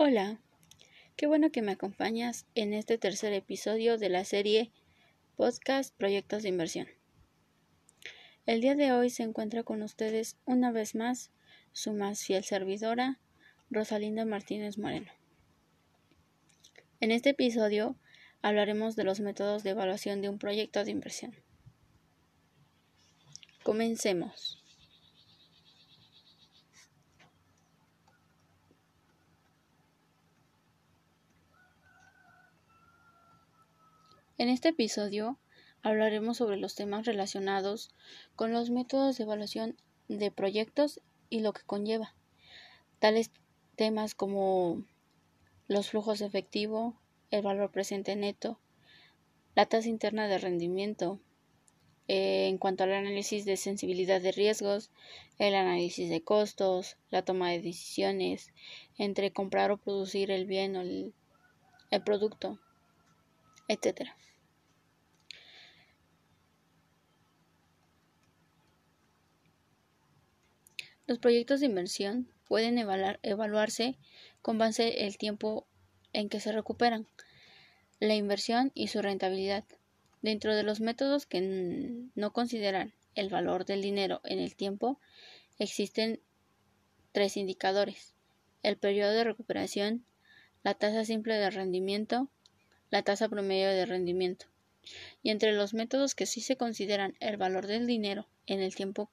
Hola, qué bueno que me acompañas en este tercer episodio de la serie Podcast Proyectos de Inversión. El día de hoy se encuentra con ustedes una vez más su más fiel servidora, Rosalinda Martínez Moreno. En este episodio hablaremos de los métodos de evaluación de un proyecto de inversión. Comencemos. En este episodio hablaremos sobre los temas relacionados con los métodos de evaluación de proyectos y lo que conlleva, tales temas como los flujos de efectivo, el valor presente neto, la tasa interna de rendimiento, eh, en cuanto al análisis de sensibilidad de riesgos, el análisis de costos, la toma de decisiones entre comprar o producir el bien o el, el producto, etc. Los proyectos de inversión pueden evaluarse con base en el tiempo en que se recuperan, la inversión y su rentabilidad. Dentro de los métodos que no consideran el valor del dinero en el tiempo, existen tres indicadores. El periodo de recuperación, la tasa simple de rendimiento, la tasa promedio de rendimiento. Y entre los métodos que sí se consideran el valor del dinero en el tiempo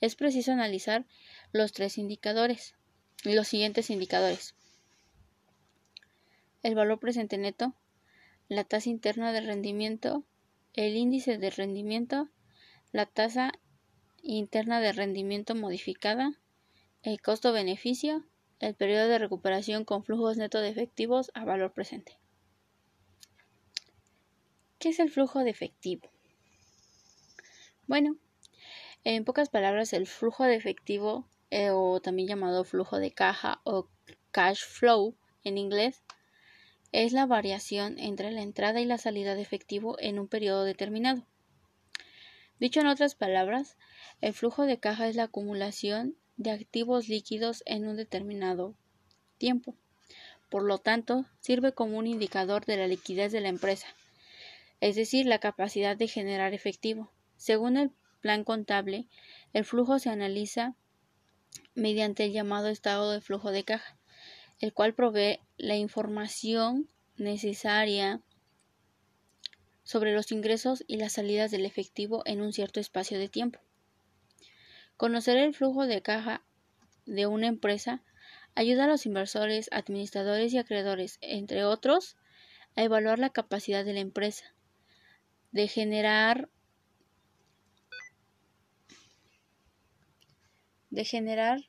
es preciso analizar los tres indicadores, los siguientes indicadores. El valor presente neto, la tasa interna de rendimiento, el índice de rendimiento, la tasa interna de rendimiento modificada, el costo-beneficio, el periodo de recuperación con flujos netos de efectivos a valor presente. ¿Qué es el flujo de efectivo? Bueno, en pocas palabras, el flujo de efectivo, eh, o también llamado flujo de caja o cash flow en inglés, es la variación entre la entrada y la salida de efectivo en un periodo determinado. Dicho en otras palabras, el flujo de caja es la acumulación de activos líquidos en un determinado tiempo. Por lo tanto, sirve como un indicador de la liquidez de la empresa, es decir, la capacidad de generar efectivo. Según el plan contable, el flujo se analiza mediante el llamado estado de flujo de caja, el cual provee la información necesaria sobre los ingresos y las salidas del efectivo en un cierto espacio de tiempo. Conocer el flujo de caja de una empresa ayuda a los inversores, administradores y acreedores, entre otros, a evaluar la capacidad de la empresa de generar de generar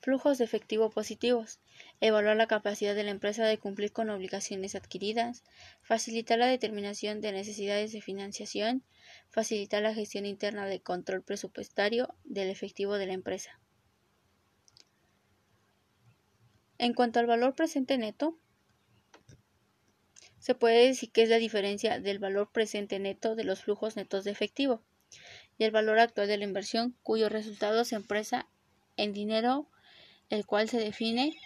flujos de efectivo positivos, evaluar la capacidad de la empresa de cumplir con obligaciones adquiridas, facilitar la determinación de necesidades de financiación, facilitar la gestión interna de control presupuestario del efectivo de la empresa. En cuanto al valor presente neto, se puede decir que es la diferencia del valor presente neto de los flujos netos de efectivo y el valor actual de la inversión, cuyo resultado se expresa en dinero, el cual se define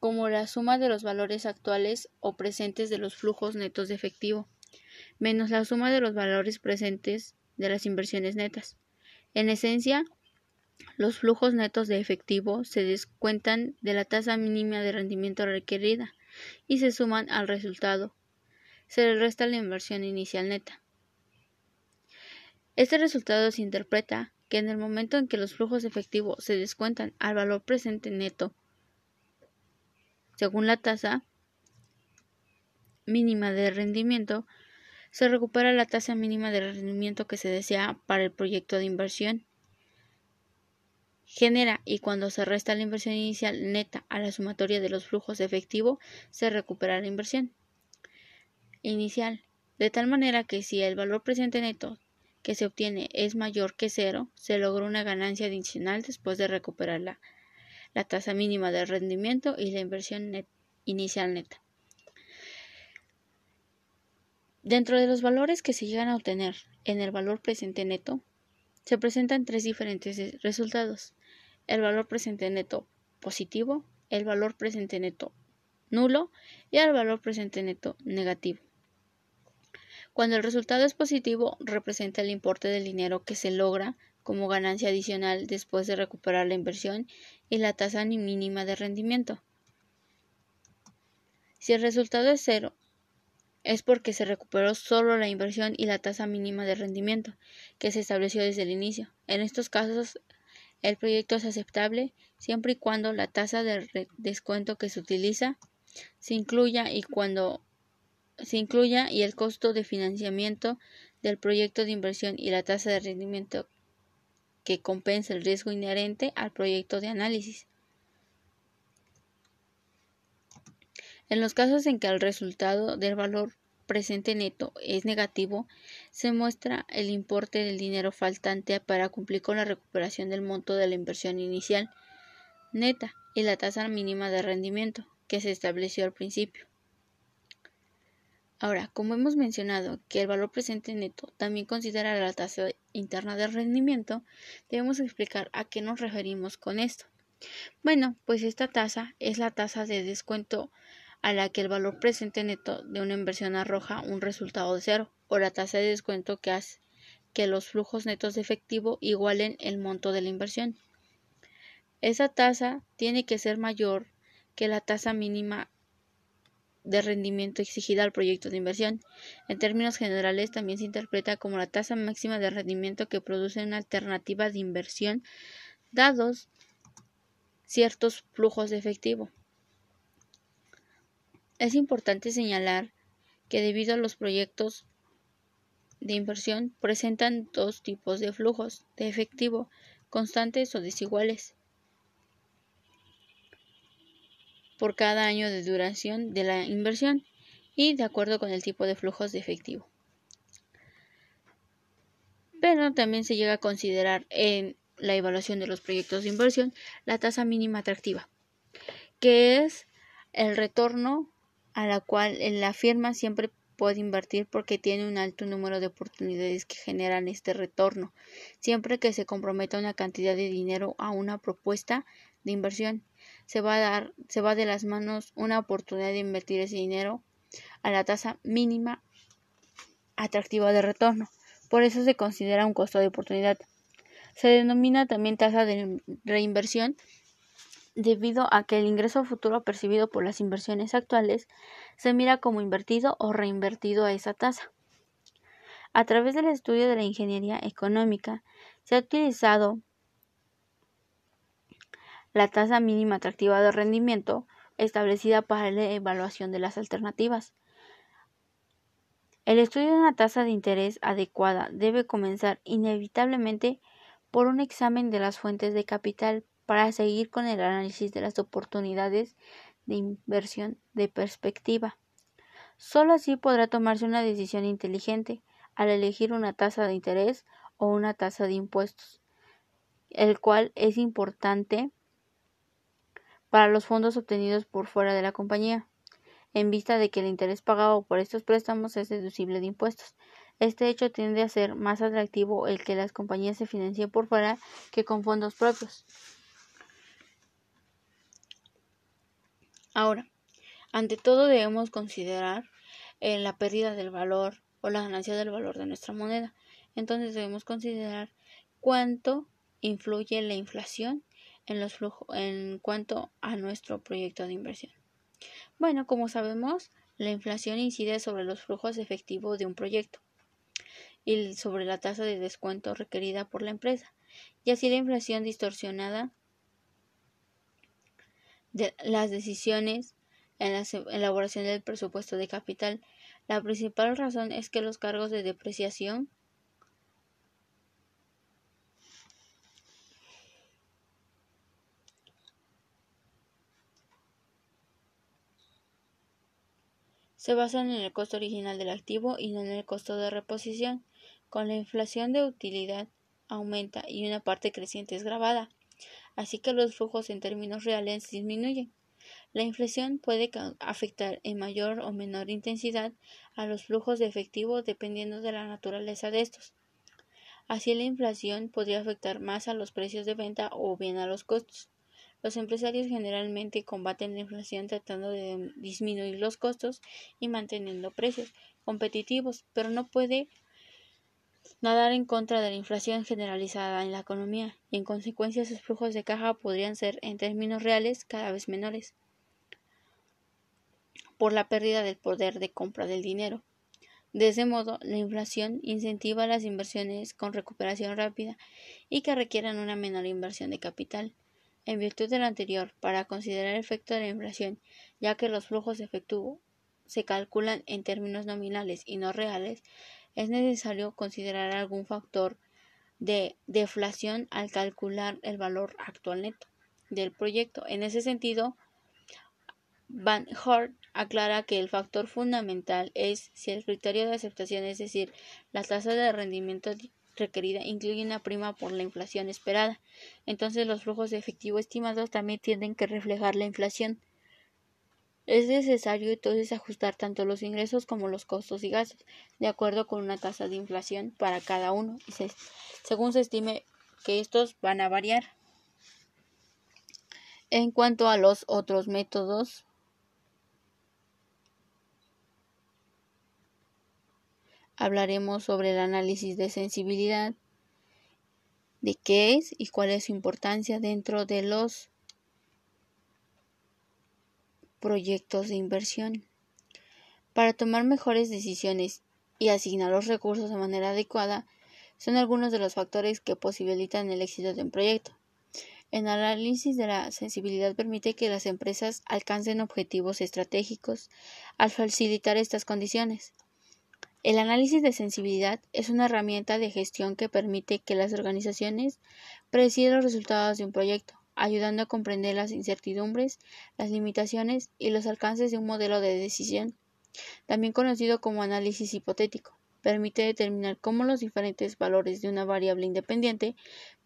como la suma de los valores actuales o presentes de los flujos netos de efectivo, menos la suma de los valores presentes de las inversiones netas. En esencia, los flujos netos de efectivo se descuentan de la tasa mínima de rendimiento requerida y se suman al resultado. Se le resta la inversión inicial neta. Este resultado se interpreta que en el momento en que los flujos efectivos se descuentan al valor presente neto, según la tasa mínima de rendimiento, se recupera la tasa mínima de rendimiento que se desea para el proyecto de inversión. Genera y cuando se resta la inversión inicial neta a la sumatoria de los flujos de efectivo, se recupera la inversión inicial, de tal manera que si el valor presente neto que se obtiene es mayor que cero, se logra una ganancia adicional después de recuperar la, tasa mínima de rendimiento y la inversión inicial neta. Dentro de los valores que se llegan a obtener en el valor presente neto, se presentan tres diferentes resultados. El valor presente neto positivo, el valor presente neto nulo y el valor presente neto negativo. Cuando el resultado es positivo, representa el importe del dinero que se logra como ganancia adicional después de recuperar la inversión y la tasa mínima de rendimiento. Si el resultado es cero, es porque se recuperó solo la inversión y la tasa mínima de rendimiento que se estableció desde el inicio. En estos casos, el proyecto es aceptable siempre y cuando la tasa de descuento que se utiliza se incluya y cuando se incluya y el costo de financiamiento del proyecto de inversión y la tasa de rendimiento que compensa el riesgo inherente al proyecto de análisis. En los casos en que el resultado del valor presente neto es negativo, se muestra el importe del dinero faltante para cumplir con la recuperación del monto de la inversión inicial neta y la tasa mínima de rendimiento que se estableció al principio. Ahora, como hemos mencionado que el valor presente neto también considera la tasa interna de rendimiento, debemos explicar a qué nos referimos con esto. Bueno, pues esta tasa es la tasa de descuento a la que el valor presente neto de una inversión arroja un resultado de cero, o la tasa de descuento que hace que los flujos netos de efectivo igualen el monto de la inversión. Esa tasa tiene que ser mayor que la tasa mínima de rendimiento exigida al proyecto de inversión. En términos generales, también se interpreta como la tasa máxima de rendimiento que produce una alternativa de inversión dados ciertos flujos de efectivo. Es importante señalar que debido a los proyectos de inversión presentan dos tipos de flujos de efectivo, constantes o desiguales, por cada año de duración de la inversión y de acuerdo con el tipo de flujos de efectivo. Pero también se llega a considerar en la evaluación de los proyectos de inversión la tasa mínima atractiva, que es el retorno a la cual la firma siempre puede invertir porque tiene un alto número de oportunidades que generan este retorno, siempre que se comprometa una cantidad de dinero a una propuesta de inversión. Se va a dar, se va de las manos una oportunidad de invertir ese dinero a la tasa mínima atractiva de retorno. Por eso se considera un costo de oportunidad. Se denomina también tasa de reinversión debido a que el ingreso futuro percibido por las inversiones actuales se mira como invertido o reinvertido a esa tasa. A través del estudio de la ingeniería económica se ha utilizado la tasa mínima atractiva de rendimiento establecida para la evaluación de las alternativas. El estudio de una tasa de interés adecuada debe comenzar inevitablemente por un examen de las fuentes de capital para seguir con el análisis de las oportunidades de inversión de perspectiva. Solo así podrá tomarse una decisión inteligente al elegir una tasa de interés o una tasa de impuestos, el cual es importante para los fondos obtenidos por fuera de la compañía, en vista de que el interés pagado por estos préstamos es deducible de impuestos. Este hecho tiende a ser más atractivo el que las compañías se financien por fuera que con fondos propios. Ahora, ante todo debemos considerar eh, la pérdida del valor o la ganancia del valor de nuestra moneda. Entonces debemos considerar cuánto influye la inflación en los flujos en cuanto a nuestro proyecto de inversión. Bueno, como sabemos, la inflación incide sobre los flujos efectivos de un proyecto y sobre la tasa de descuento requerida por la empresa. Y así la inflación distorsionada de las decisiones en la elaboración del presupuesto de capital. La principal razón es que los cargos de depreciación se basan en el costo original del activo y no en el costo de reposición. Con la inflación de utilidad aumenta y una parte creciente es grabada así que los flujos en términos reales disminuyen. La inflación puede afectar en mayor o menor intensidad a los flujos de efectivo dependiendo de la naturaleza de estos. Así la inflación podría afectar más a los precios de venta o bien a los costos. Los empresarios generalmente combaten la inflación tratando de disminuir los costos y manteniendo precios competitivos, pero no puede nadar en contra de la inflación generalizada en la economía y en consecuencia sus flujos de caja podrían ser en términos reales cada vez menores por la pérdida del poder de compra del dinero. De ese modo, la inflación incentiva las inversiones con recuperación rápida y que requieran una menor inversión de capital. En virtud de lo anterior, para considerar el efecto de la inflación, ya que los flujos de efectivo se calculan en términos nominales y no reales, es necesario considerar algún factor de deflación al calcular el valor actual neto del proyecto. En ese sentido, Van Hort aclara que el factor fundamental es si el criterio de aceptación, es decir, la tasa de rendimiento requerida incluye una prima por la inflación esperada. Entonces los flujos de efectivo estimados también tienen que reflejar la inflación. Es necesario entonces ajustar tanto los ingresos como los costos y gastos de acuerdo con una tasa de inflación para cada uno según se estime que estos van a variar. En cuanto a los otros métodos, hablaremos sobre el análisis de sensibilidad, de qué es y cuál es su importancia dentro de los proyectos de inversión. Para tomar mejores decisiones y asignar los recursos de manera adecuada son algunos de los factores que posibilitan el éxito de un proyecto. El análisis de la sensibilidad permite que las empresas alcancen objetivos estratégicos al facilitar estas condiciones. El análisis de sensibilidad es una herramienta de gestión que permite que las organizaciones predecidan los resultados de un proyecto, ayudando a comprender las incertidumbres, las limitaciones y los alcances de un modelo de decisión, también conocido como análisis hipotético. Permite determinar cómo los diferentes valores de una variable independiente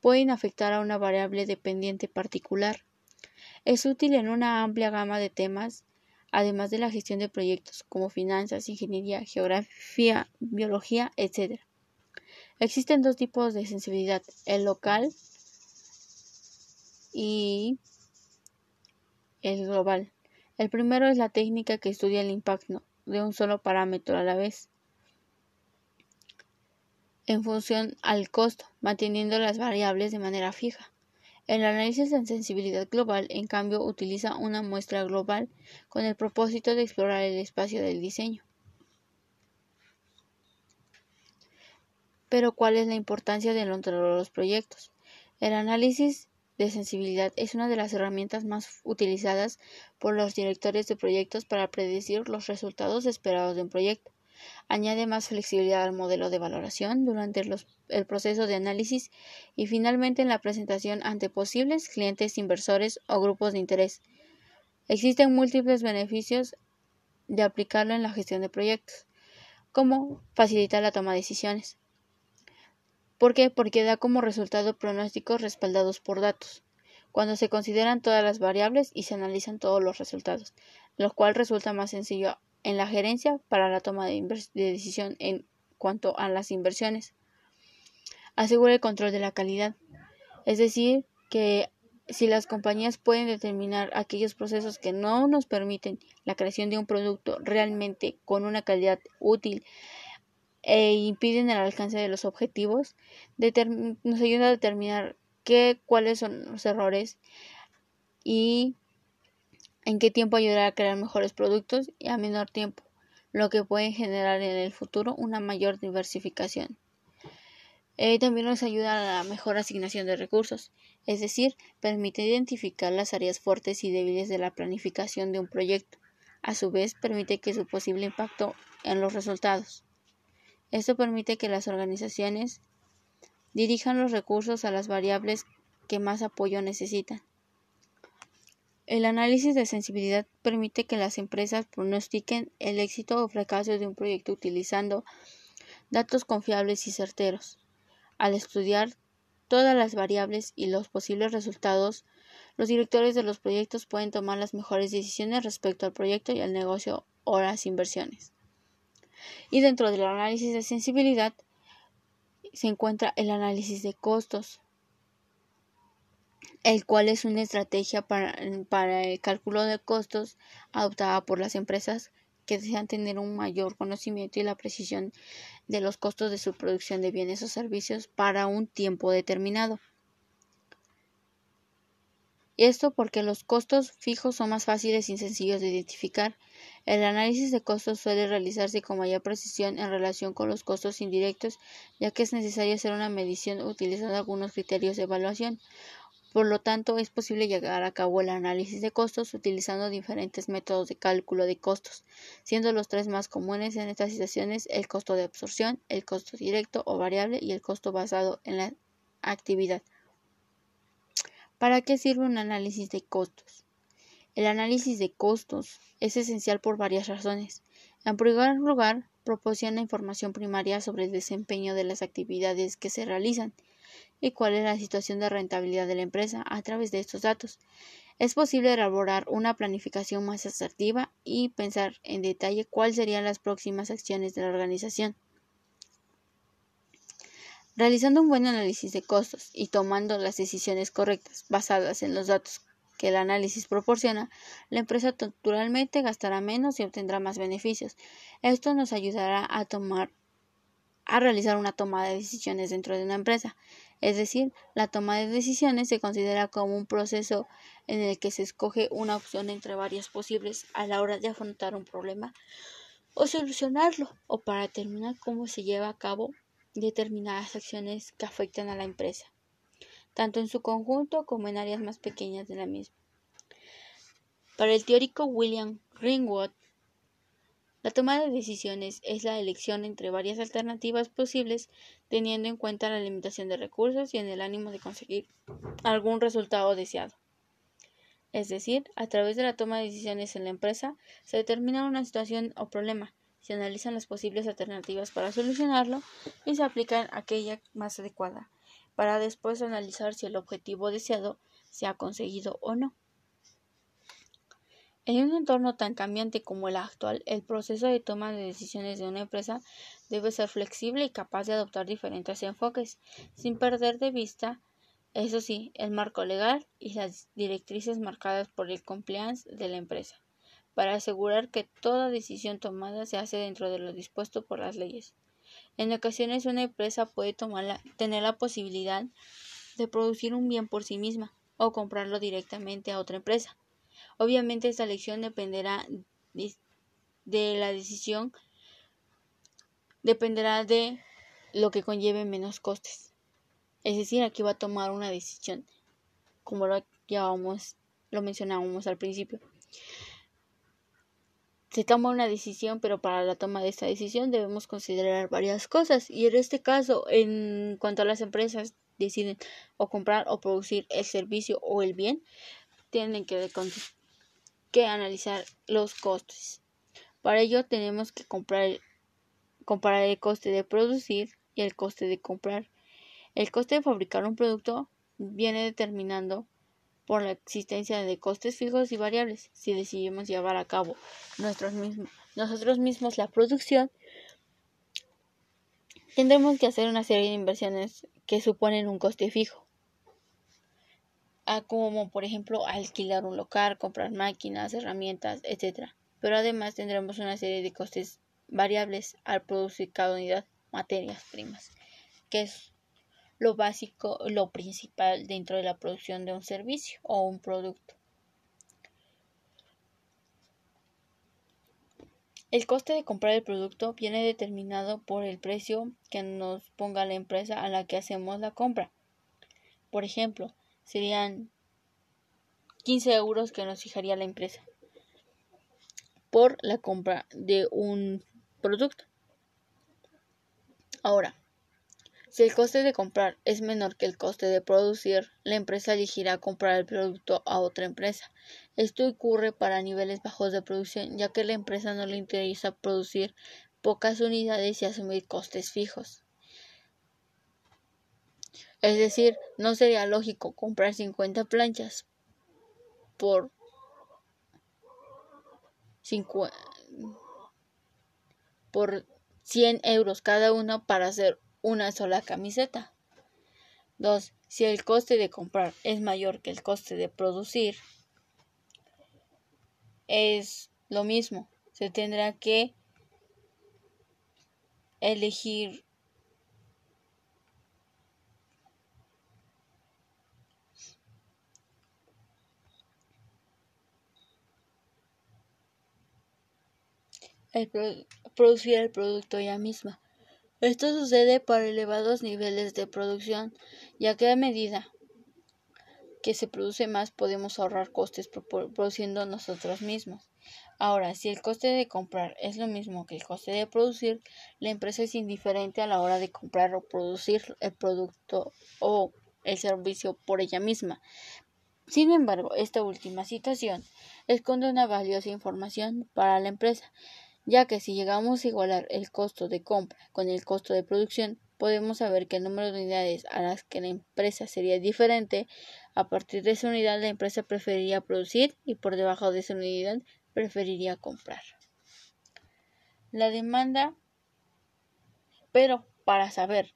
pueden afectar a una variable dependiente particular. Es útil en una amplia gama de temas además de la gestión de proyectos como finanzas, ingeniería, geografía, biología, etc. Existen dos tipos de sensibilidad, el local y el global. El primero es la técnica que estudia el impacto de un solo parámetro a la vez en función al costo, manteniendo las variables de manera fija. El análisis de sensibilidad global, en cambio, utiliza una muestra global con el propósito de explorar el espacio del diseño. Pero, ¿cuál es la importancia de los proyectos? El análisis de sensibilidad es una de las herramientas más utilizadas por los directores de proyectos para predecir los resultados esperados de un proyecto. Añade más flexibilidad al modelo de valoración durante el proceso de análisis y finalmente en la presentación ante posibles clientes inversores o grupos de interés. Existen múltiples beneficios de aplicarlo en la gestión de proyectos, como facilitar la toma de decisiones. ¿Por qué? Porque da como resultado pronósticos respaldados por datos, cuando se consideran todas las variables y se analizan todos los resultados, lo cual resulta más sencillo en la gerencia para la toma de, decisión en cuanto a las inversiones. Asegura el control de la calidad, es decir, que si las compañías pueden determinar aquellos procesos que no nos permiten la creación de un producto realmente con una calidad útil e impiden el alcance de los objetivos, nos ayuda a determinar qué, cuáles son los errores y en qué tiempo ayudará a crear mejores productos y a menor tiempo, lo que puede generar en el futuro una mayor diversificación. Eh, también nos ayuda a la mejor asignación de recursos, es decir, permite identificar las áreas fuertes y débiles de la planificación de un proyecto. A su vez, permite que su posible impacto en los resultados. Esto permite que las organizaciones dirijan los recursos a las variables que más apoyo necesitan. El análisis de sensibilidad permite que las empresas pronostiquen el éxito o fracaso de un proyecto utilizando datos confiables y certeros. Al estudiar todas las variables y los posibles resultados, los directores de los proyectos pueden tomar las mejores decisiones respecto al proyecto y al negocio o las inversiones. Y dentro del análisis de sensibilidad se encuentra el análisis de costos, el cual es una estrategia para, para el cálculo de costos adoptada por las empresas que desean tener un mayor conocimiento y la precisión de los costos de su producción de bienes o servicios para un tiempo determinado. Esto porque los costos fijos son más fáciles y sencillos de identificar. El análisis de costos suele realizarse con mayor precisión en relación con los costos indirectos, ya que es necesario hacer una medición utilizando algunos criterios de evaluación. Por lo tanto, es posible llevar a cabo el análisis de costos utilizando diferentes métodos de cálculo de costos, siendo los tres más comunes en estas situaciones el costo de absorción, el costo directo o variable y el costo basado en la actividad. ¿Para qué sirve un análisis de costos? El análisis de costos es esencial por varias razones. En primer lugar, proporciona información primaria sobre el desempeño de las actividades que se realizan y cuál es la situación de rentabilidad de la empresa a través de estos datos. Es posible elaborar una planificación más asertiva y pensar en detalle cuáles serían las próximas acciones de la organización. Realizando un buen análisis de costos y tomando las decisiones correctas basadas en los datos que el análisis proporciona, la empresa naturalmente gastará menos y obtendrá más beneficios. Esto nos ayudará a tomar a realizar una toma de decisiones dentro de una empresa. Es decir, la toma de decisiones se considera como un proceso en el que se escoge una opción entre varias posibles a la hora de afrontar un problema o solucionarlo o para determinar cómo se lleva a cabo determinadas acciones que afectan a la empresa, tanto en su conjunto como en áreas más pequeñas de la misma. Para el teórico William Ringwood, la toma de decisiones es la elección entre varias alternativas posibles teniendo en cuenta la limitación de recursos y en el ánimo de conseguir algún resultado deseado. Es decir, a través de la toma de decisiones en la empresa se determina una situación o problema, se analizan las posibles alternativas para solucionarlo y se aplican aquella más adecuada, para después analizar si el objetivo deseado se ha conseguido o no. En un entorno tan cambiante como el actual, el proceso de toma de decisiones de una empresa debe ser flexible y capaz de adoptar diferentes enfoques, sin perder de vista, eso sí, el marco legal y las directrices marcadas por el compliance de la empresa para asegurar que toda decisión tomada se hace dentro de lo dispuesto por las leyes. En ocasiones una empresa puede tener la posibilidad de producir un bien por sí misma o comprarlo directamente a otra empresa. Obviamente esta elección dependerá de la decisión dependerá de lo que conlleve menos costes. Es decir, aquí va a tomar una decisión, como lo, lo mencionábamos al principio se toma una decisión, pero para la toma de esta decisión debemos considerar varias cosas. Y en este caso, en cuanto a las empresas deciden o comprar o producir el servicio o el bien, tienen que, que analizar los costes. Para ello tenemos que comprar, comparar el coste de producir y el coste de comprar. El coste de fabricar un producto viene determinando por la existencia de costes fijos y variables. Si decidimos llevar a cabo nosotros mismos, la producción, tendremos que hacer una serie de inversiones que suponen un coste fijo. como por ejemplo alquilar un local, comprar máquinas, herramientas, etc. Pero además tendremos una serie de costes variables al producir cada unidad materias primas, que es lo básico, lo principal dentro de la producción de un servicio o un producto. El coste de comprar el producto viene determinado por el precio que nos ponga la empresa a la que hacemos la compra. Por ejemplo, serían 15 euros que nos fijaría la empresa por la compra de un producto. Ahora, si el coste de comprar es menor que el coste de producir, la empresa elegirá comprar el producto a otra empresa. Esto ocurre para niveles bajos de producción, ya que la empresa no le interesa producir pocas unidades y asumir costes fijos. Es decir, no sería lógico comprar 50 planchas por 100 euros cada uno para hacer una sola camiseta. 2. Si el coste de comprar es mayor que el coste de producir, es lo mismo. Se tendrá que elegir el producir el producto ya misma. Esto sucede para elevados niveles de producción, ya que a medida que se produce más podemos ahorrar costes produciendo nosotros mismos. Ahora, si el coste de comprar es lo mismo que el coste de producir, la empresa es indiferente a la hora de comprar o producir el producto o el servicio por ella misma. Sin embargo, esta última situación esconde una valiosa información para la empresa, ya que si llegamos a igualar el costo de compra con el costo de producción, podemos saber que el número de unidades a las que la empresa sería diferente. A partir de esa unidad, la empresa preferiría producir y por debajo de esa unidad preferiría comprar. La demanda, pero para saber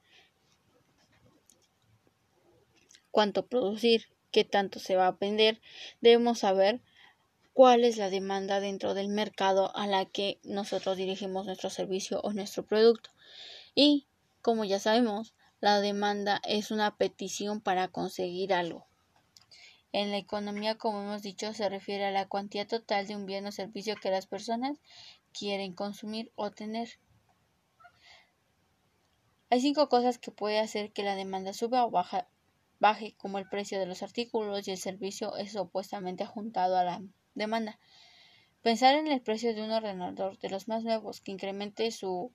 cuánto producir, qué tanto se va a vender, debemos saber cuál es la demanda dentro del mercado a la que nosotros dirigimos nuestro servicio o nuestro producto. Y, como ya sabemos, la demanda es una petición para conseguir algo. En la economía, como hemos dicho, se refiere a la cuantía total de un bien o servicio que las personas quieren consumir o tener. Hay cinco cosas que puede hacer que la demanda suba o baje, como el precio de los artículos y el servicio es opuestamente juntado a la demanda. Pensar en el precio de un ordenador de los más nuevos que incremente su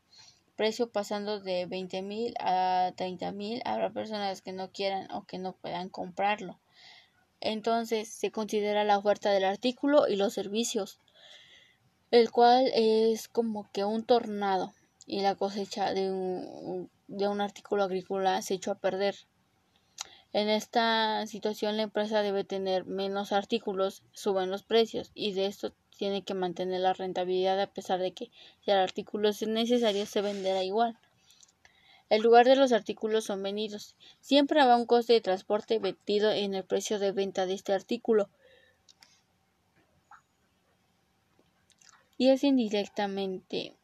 precio pasando de 20.000 a 30.000, habrá personas que no quieran o que no puedan comprarlo. Entonces se considera la oferta del artículo y los servicios, el cual es como que un tornado y la cosecha de un, de un artículo agrícola se echó a perder. En esta situación la empresa debe tener menos artículos, suben los precios y de esto tiene que mantener la rentabilidad a pesar de que si el artículo es necesario se venderá igual. El lugar de los artículos son vendidos. Siempre habrá un coste de transporte metido en el precio de venta de este artículo. Y es indirectamente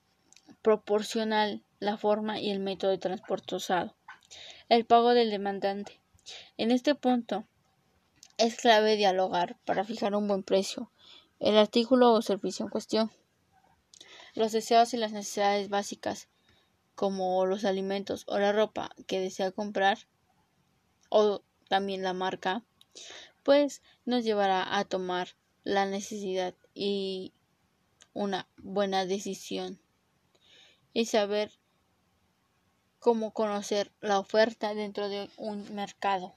proporcional la forma y el método de transporte usado. El pago del demandante. En este punto es clave dialogar para fijar un buen precio, el artículo o servicio en cuestión. Los deseos y las necesidades básicas, como los alimentos o la ropa que desea comprar, o también la marca, pues nos llevará a tomar la necesidad y una buena decisión y saber cómo conocer la oferta dentro de un mercado.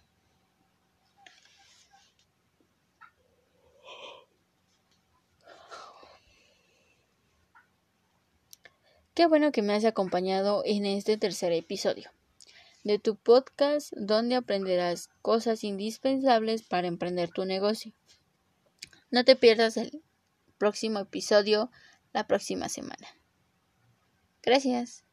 Qué bueno que me has acompañado en este tercer episodio de tu podcast donde aprenderás cosas indispensables para emprender tu negocio. No te pierdas el próximo episodio la próxima semana. Gracias.